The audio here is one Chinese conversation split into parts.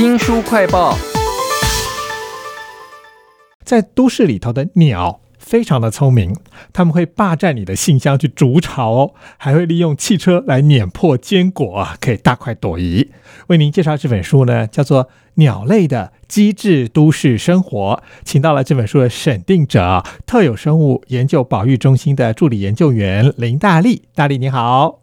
新书快报，在都市里头的鸟非常的聪明，他们会霸占你的信箱去筑巢哦，还会利用汽车来碾破坚果，可以大快朵颐。为您介绍这本书呢，叫做《鸟类的机智都市生活》，请到了这本书的审定者，特有生物研究保育中心的助理研究员林大力。大力你好。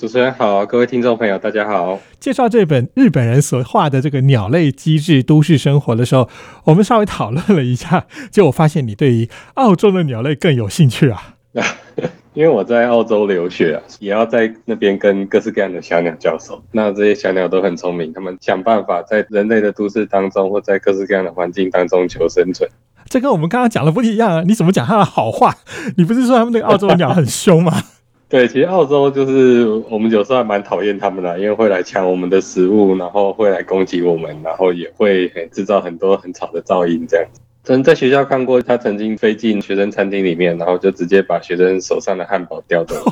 主持人好，各位听众朋友，大家好。介绍这本日本人所画的这个鸟类机智都市生活的时候，我们稍微讨论了一下，结果发现你对于澳洲的鸟类更有兴趣啊。因为我在澳洲留学啊，也要在那边跟各式各样的小鸟交手。那这些小鸟都很聪明，他们想办法在人类的都市当中，或在各式各样的环境当中求生存。这跟我们刚刚讲的不一样啊！你怎么讲它的好话？你不是说他们那个澳洲鸟很凶吗？对，其实澳洲就是我们有时候还蛮讨厌他们的，因为会来抢我们的食物，然后会来攻击我们，然后也会制造很多很吵的噪音这样子。曾在学校看过，他曾经飞进学生餐厅里面，然后就直接把学生手上的汉堡叼走。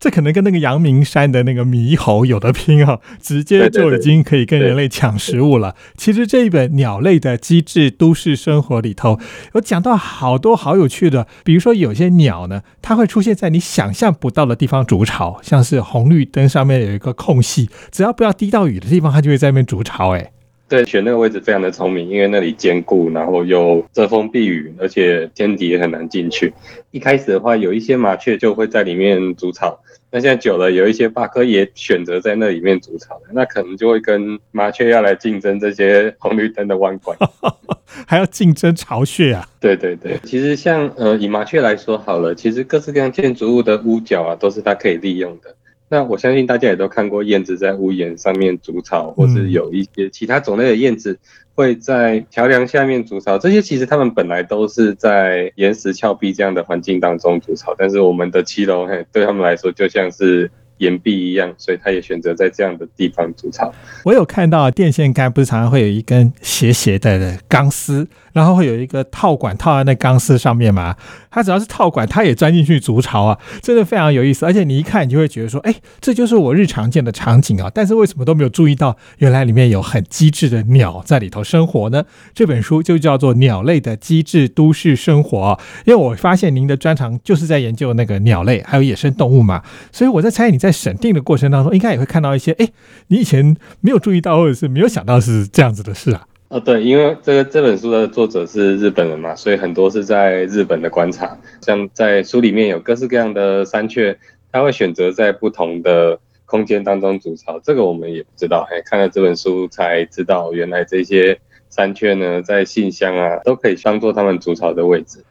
这可能跟那个阳明山的那个猕猴有的拼啊，直接就已经可以跟人类抢食物了。其实这一本《鸟类的机智都市生活》里头有讲到好多好有趣的，比如说有些鸟呢，它会出现在你想象不到的地方筑巢，像是红绿灯上面有一个空隙，只要不要滴到雨的地方，它就会在那边筑巢。哎。对，选那个位置非常的聪明，因为那里坚固，然后又遮风避雨，而且天敌也很难进去。一开始的话，有一些麻雀就会在里面筑巢，那现在久了，有一些八哥也选择在那里面筑巢那可能就会跟麻雀要来竞争这些红绿灯的弯管，还要竞争巢穴啊？对对对，其实像呃以麻雀来说好了，其实各式各样建筑物的屋角啊，都是它可以利用的。那我相信大家也都看过燕子在屋檐上面筑巢，或是有一些其他种类的燕子会在桥梁下面筑巢。这些其实它们本来都是在岩石峭壁这样的环境当中筑巢，但是我们的七楼嘿，对他们来说就像是。岩壁一样，所以它也选择在这样的地方筑巢。我有看到电线杆不是常常会有一根斜斜的钢丝，然后会有一个套管套在那钢丝上面嘛？它只要是套管，它也钻进去筑巢啊，真的非常有意思。而且你一看，你就会觉得说，哎，这就是我日常见的场景啊。但是为什么都没有注意到，原来里面有很机智的鸟在里头生活呢？这本书就叫做《鸟类的机智都市生活》。因为我发现您的专长就是在研究那个鸟类还有野生动物嘛，所以我在猜你。在审定的过程当中，应该也会看到一些，哎，你以前没有注意到或者是没有想到是这样子的事啊。啊，对，因为这个这本书的作者是日本人嘛，所以很多是在日本的观察。像在书里面有各式各样的山雀，他会选择在不同的空间当中筑巢，这个我们也不知道。哎，看了这本书才知道，原来这些山雀呢，在信箱啊都可以当做他们筑巢的位置。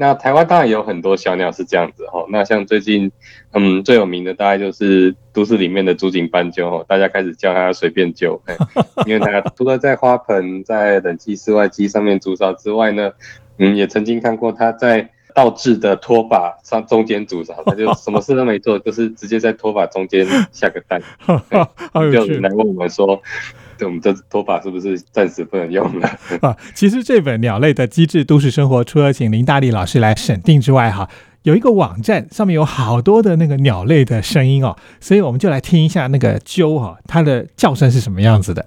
那台湾当然有很多小鸟是这样子哈，那像最近，嗯，最有名的大概就是都市里面的竹井斑鸠哈，大家开始叫它随便鸠，因为它除了在花盆、在冷气室外机上面筑巢之外呢，嗯，也曾经看过它在倒置的拖把上中间筑巢，它就 什么事都没做，就是直接在拖把中间下个蛋，就来问我们说。我们这拖把是不是暂时不能用了 啊？其实这本《鸟类的机智都市生活》，除了请林大力老师来审定之外，哈，有一个网站上面有好多的那个鸟类的声音哦，所以我们就来听一下那个鸠哈，它的叫声是什么样子的。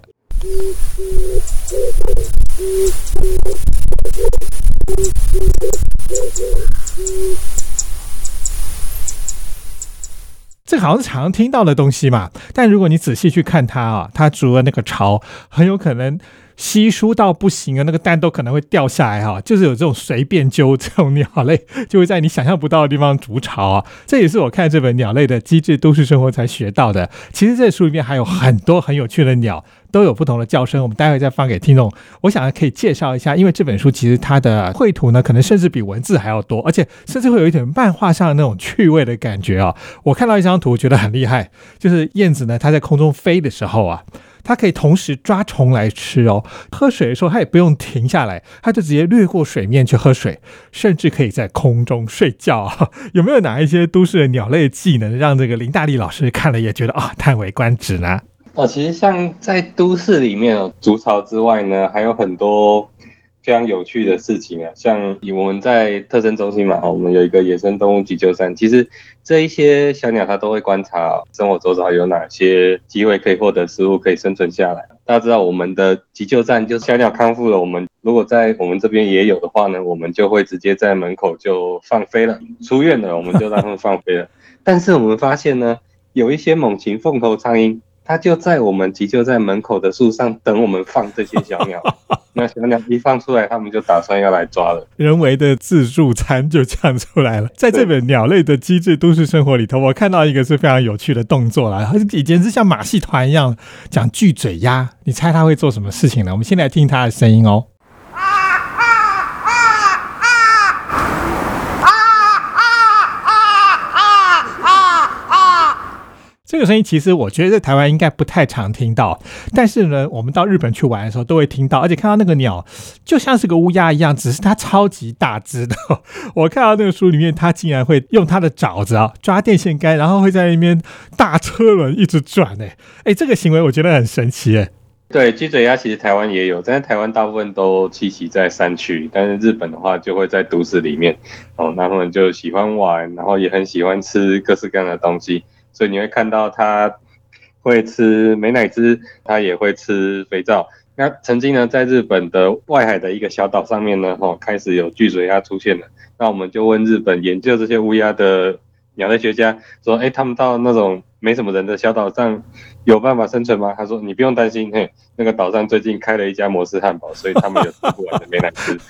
这好像是常听到的东西嘛，但如果你仔细去看它啊，它除了那个潮很有可能稀疏到不行啊，那个蛋都可能会掉下来哈，就是有这种随便揪这种鸟类就会在你想象不到的地方筑巢啊，这也是我看这本鸟类的机智都市生活才学到的。其实这书里面还有很多很有趣的鸟。都有不同的叫声，我们待会再放给听众。我想可以介绍一下，因为这本书其实它的绘图呢，可能甚至比文字还要多，而且甚至会有一点漫画上的那种趣味的感觉啊。我看到一张图，觉得很厉害，就是燕子呢，它在空中飞的时候啊，它可以同时抓虫来吃哦。喝水的时候，它也不用停下来，它就直接掠过水面去喝水，甚至可以在空中睡觉。有没有哪一些都市的鸟类技能，让这个林大力老师看了也觉得啊叹为观止呢？哦，其实像在都市里面哦，筑巢之外呢，还有很多非常有趣的事情啊。像以我们在特征中心嘛，我们有一个野生动物急救站，其实这一些小鸟它都会观察生活周遭有哪些机会可以获得食物，可以生存下来。大家知道我们的急救站就是小鸟康复了，我们如果在我们这边也有的话呢，我们就会直接在门口就放飞了。出院了，我们就让他们放飞了。但是我们发现呢，有一些猛禽凤头苍蝇。它就在我们急救在门口的树上等我们放这些小鸟，那小鸟一放出来，他们就打算要来抓了。人为的自助餐就这样出来了。在这本鸟类的机智都市生活里头，我看到一个是非常有趣的动作啦，它以前是像马戏团一样讲巨嘴鸭，你猜它会做什么事情呢？我们先来听它的声音哦。这个声音其实我觉得在台湾应该不太常听到，但是呢，我们到日本去玩的时候都会听到，而且看到那个鸟就像是个乌鸦一样，只是它超级大只的。我看到那个书里面，它竟然会用它的爪子啊抓电线杆，然后会在那边大车轮一直转。哎哎，这个行为我觉得很神奇。哎，对，鸡嘴鸭其实台湾也有，但是台湾大部分都栖息在山区，但是日本的话就会在都市里面。哦，那他们就喜欢玩，然后也很喜欢吃各式各样的东西。所以你会看到它会吃美乃滋，它也会吃肥皂。那曾经呢，在日本的外海的一个小岛上面呢，哦，开始有巨嘴鸭出现了。那我们就问日本研究这些乌鸦的鸟类学家说：“哎，他们到那种没什么人的小岛上有办法生存吗？”他说：“你不用担心，嘿，那个岛上最近开了一家摩斯汉堡，所以他们有吃不完的美乃滋。”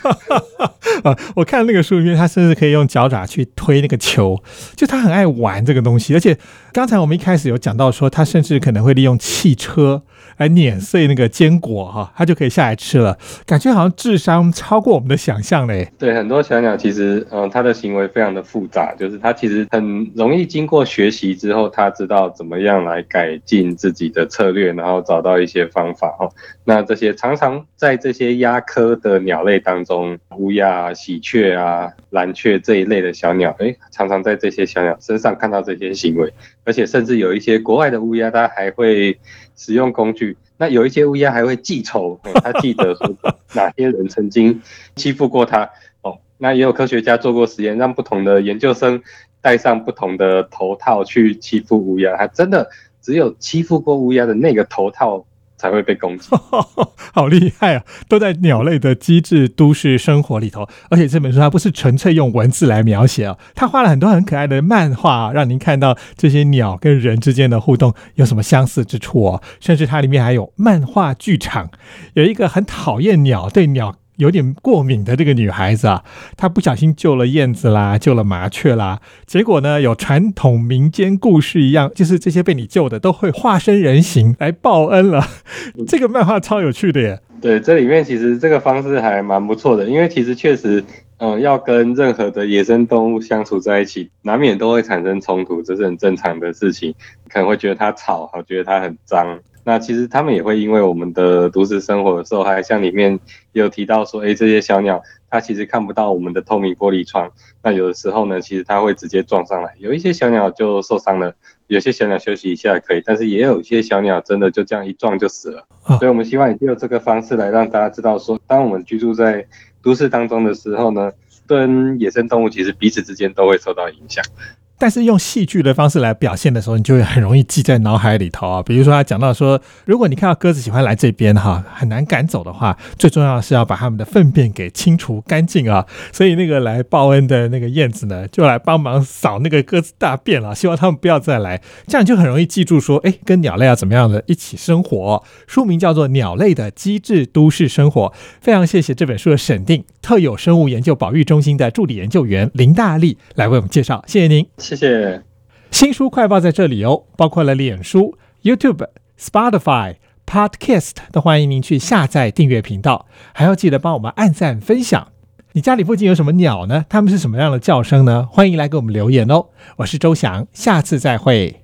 啊，我看那个书里面，他甚至可以用脚爪去推那个球，就他很爱玩这个东西。而且刚才我们一开始有讲到说，他甚至可能会利用汽车来碾碎那个坚果，哈，它就可以下来吃了。感觉好像智商超过我们的想象嘞。对，很多小鸟其实，嗯，它的行为非常的复杂，就是它其实很容易经过学习之后，它知道怎么样来改进自己的策略，然后找到一些方法，哈。那这些常常在这些鸦科的鸟类当中，乌鸦。喜鹊啊、蓝雀这一类的小鸟，哎，常常在这些小鸟身上看到这些行为，而且甚至有一些国外的乌鸦，它还会使用工具。那有一些乌鸦还会记仇，他记得说哪些人曾经欺负过他。哦，那也有科学家做过实验，让不同的研究生戴上不同的头套去欺负乌鸦，还真的只有欺负过乌鸦的那个头套。才会被攻击，好厉害啊！都在鸟类的机智都市生活里头，而且这本书它不是纯粹用文字来描写啊，它画了很多很可爱的漫画，让您看到这些鸟跟人之间的互动有什么相似之处哦。甚至它里面还有漫画剧场，有一个很讨厌鸟，对鸟。有点过敏的这个女孩子啊，她不小心救了燕子啦，救了麻雀啦，结果呢，有传统民间故事一样，就是这些被你救的都会化身人形来报恩了。这个漫画超有趣的耶。对，这里面其实这个方式还蛮不错的，因为其实确实，嗯，要跟任何的野生动物相处在一起，难免都会产生冲突，这是很正常的事情。可能会觉得它吵，好，觉得它很脏。那其实他们也会因为我们的都市生活的时候，还像里面有提到说，哎，这些小鸟它其实看不到我们的透明玻璃窗，那有的时候呢，其实它会直接撞上来，有一些小鸟就受伤了，有些小鸟休息一下可以，但是也有一些小鸟真的就这样一撞就死了。所以我们希望也用这个方式来让大家知道说，当我们居住在都市当中的时候呢，跟野生动物其实彼此之间都会受到影响。但是用戏剧的方式来表现的时候，你就会很容易记在脑海里头啊。比如说他讲到说，如果你看到鸽子喜欢来这边哈，很难赶走的话，最重要是要把它们的粪便给清除干净啊。所以那个来报恩的那个燕子呢，就来帮忙扫那个鸽子大便了，希望他们不要再来。这样就很容易记住说，哎，跟鸟类要怎么样的一起生活。书名叫做《鸟类的机智都市生活》。非常谢谢这本书的审定特有生物研究保育中心的助理研究员林大力来为我们介绍，谢谢您。谢谢。新书快报在这里哦，包括了脸书、YouTube、Spotify、Podcast，都欢迎您去下载订阅频道，还要记得帮我们按赞分享。你家里附近有什么鸟呢？它们是什么样的叫声呢？欢迎来给我们留言哦。我是周翔，下次再会。